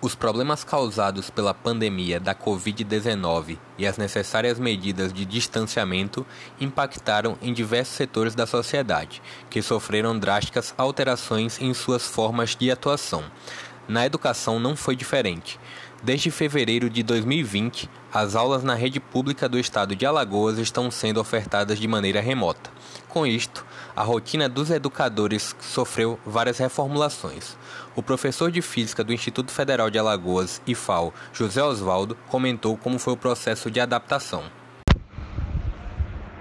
Os problemas causados pela pandemia da Covid-19 e as necessárias medidas de distanciamento impactaram em diversos setores da sociedade, que sofreram drásticas alterações em suas formas de atuação. Na educação não foi diferente. Desde fevereiro de 2020, as aulas na rede pública do estado de Alagoas estão sendo ofertadas de maneira remota. Com isto, a rotina dos educadores sofreu várias reformulações. O professor de física do Instituto Federal de Alagoas, IFAL, José Osvaldo, comentou como foi o processo de adaptação.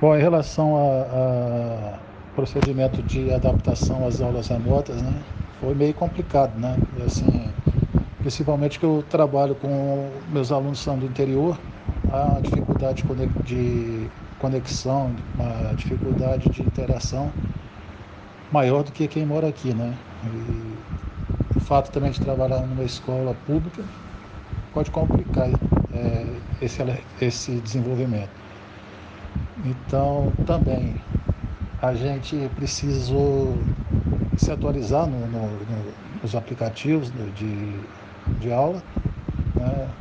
Bom, em relação ao procedimento de adaptação às aulas remotas, né, foi meio complicado, né? Assim, principalmente que eu trabalho com meus alunos são do interior, a dificuldade de conexão, uma dificuldade de interação maior do que quem mora aqui, né? E o fato também de trabalhar numa escola pública pode complicar é, esse, esse desenvolvimento. Então, também, a gente precisou se atualizar no, no, no, nos aplicativos de, de aula, né?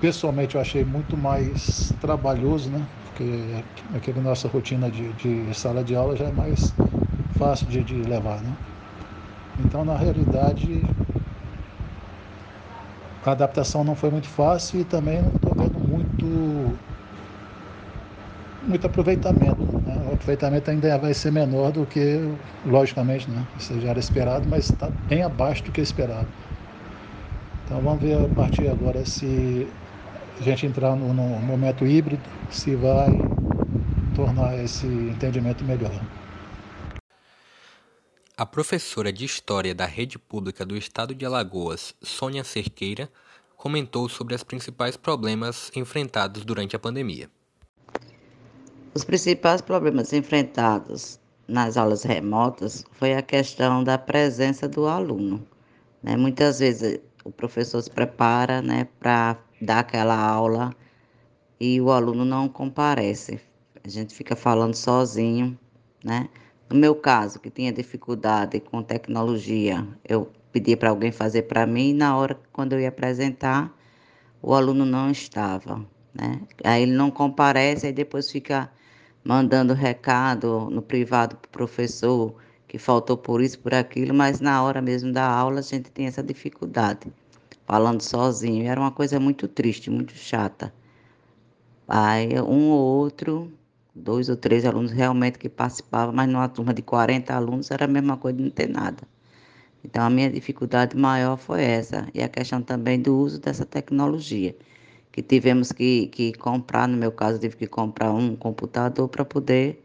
pessoalmente eu achei muito mais trabalhoso, né? Porque aquele nossa rotina de, de sala de aula já é mais fácil de, de levar, né? Então, na realidade, a adaptação não foi muito fácil e também não estou vendo muito, muito aproveitamento. Né? O aproveitamento ainda vai ser menor do que, logicamente, né? Isso já era esperado, mas está bem abaixo do que esperado. Então vamos ver a partir agora se a gente entrar no, no momento híbrido, se vai tornar esse entendimento melhor. A professora de História da Rede Pública do Estado de Alagoas, Sônia Cerqueira, comentou sobre os principais problemas enfrentados durante a pandemia. Os principais problemas enfrentados nas aulas remotas foi a questão da presença do aluno. Né? Muitas vezes o professor se prepara né, para dar aquela aula e o aluno não comparece. A gente fica falando sozinho, né? No meu caso, que tinha dificuldade com tecnologia, eu pedi para alguém fazer para mim e na hora quando eu ia apresentar, o aluno não estava, né? Aí ele não comparece, aí depois fica mandando recado no privado para o professor que faltou por isso, por aquilo, mas na hora mesmo da aula a gente tem essa dificuldade falando sozinho. Era uma coisa muito triste, muito chata. Aí um ou outro, dois ou três alunos realmente que participavam, mas numa turma de 40 alunos era a mesma coisa de não ter nada. Então a minha dificuldade maior foi essa. E a questão também do uso dessa tecnologia. Que tivemos que, que comprar, no meu caso, tive que comprar um computador para poder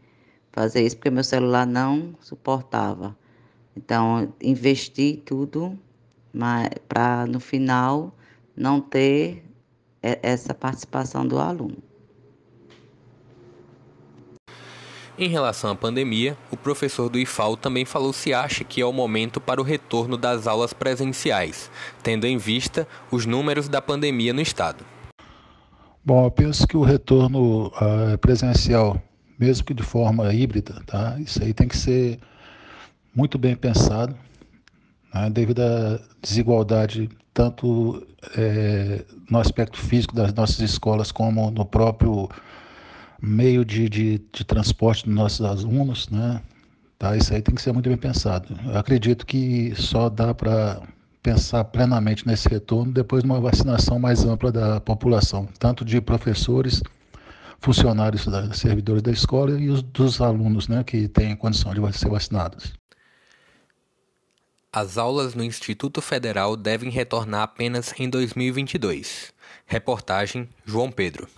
fazer isso, porque meu celular não suportava. Então, investi tudo para no final não ter essa participação do aluno. Em relação à pandemia, o professor do IFAL também falou se acha que é o momento para o retorno das aulas presenciais, tendo em vista os números da pandemia no estado. Bom, eu penso que o retorno uh, presencial, mesmo que de forma híbrida, tá? Isso aí tem que ser muito bem pensado, né, devido à desigualdade tanto é, no aspecto físico das nossas escolas como no próprio meio de, de, de transporte dos nossos alunos, né? Tá, isso aí tem que ser muito bem pensado. Eu acredito que só dá para pensar plenamente nesse retorno depois de uma vacinação mais ampla da população, tanto de professores, funcionários, servidores da escola e os dos alunos, né, que têm condição de ser vacinados. As aulas no Instituto Federal devem retornar apenas em 2022. Reportagem João Pedro.